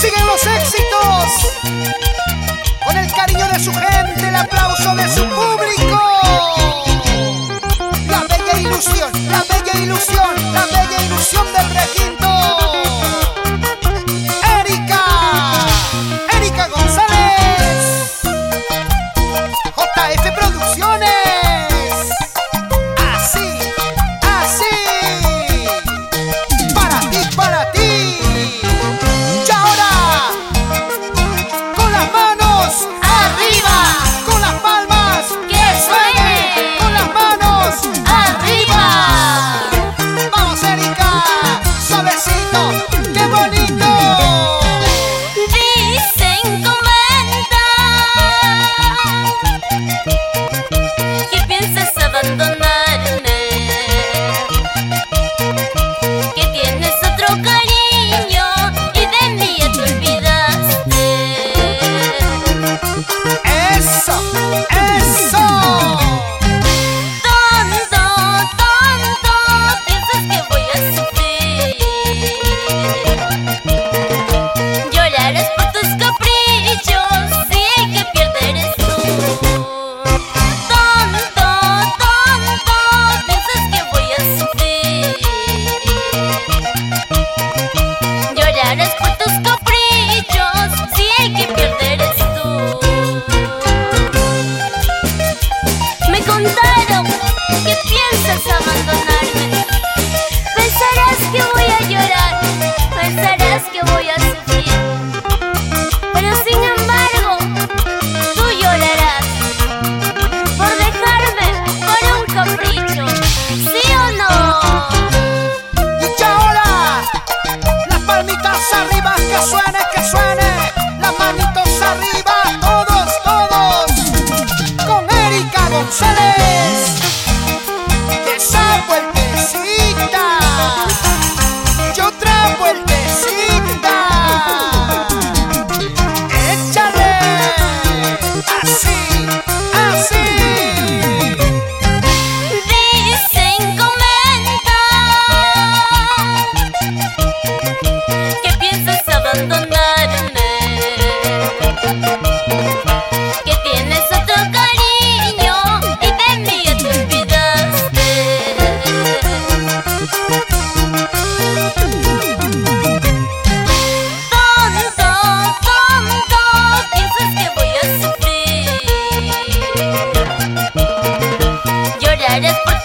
siguen los éxitos. Con el cariño de su gente, el aplauso de su público. arriba, que suene, que suene. Las manitos arriba, todos, todos. Con Erika González. Esa vueltecita. Y otra vueltecita. Échale. Así. Just.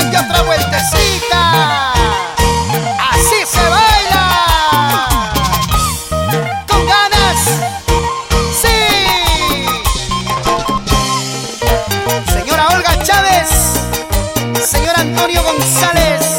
una otra vueltecita. Así se baila. Con ganas. Sí. Señora Olga Chávez. Señor Antonio González.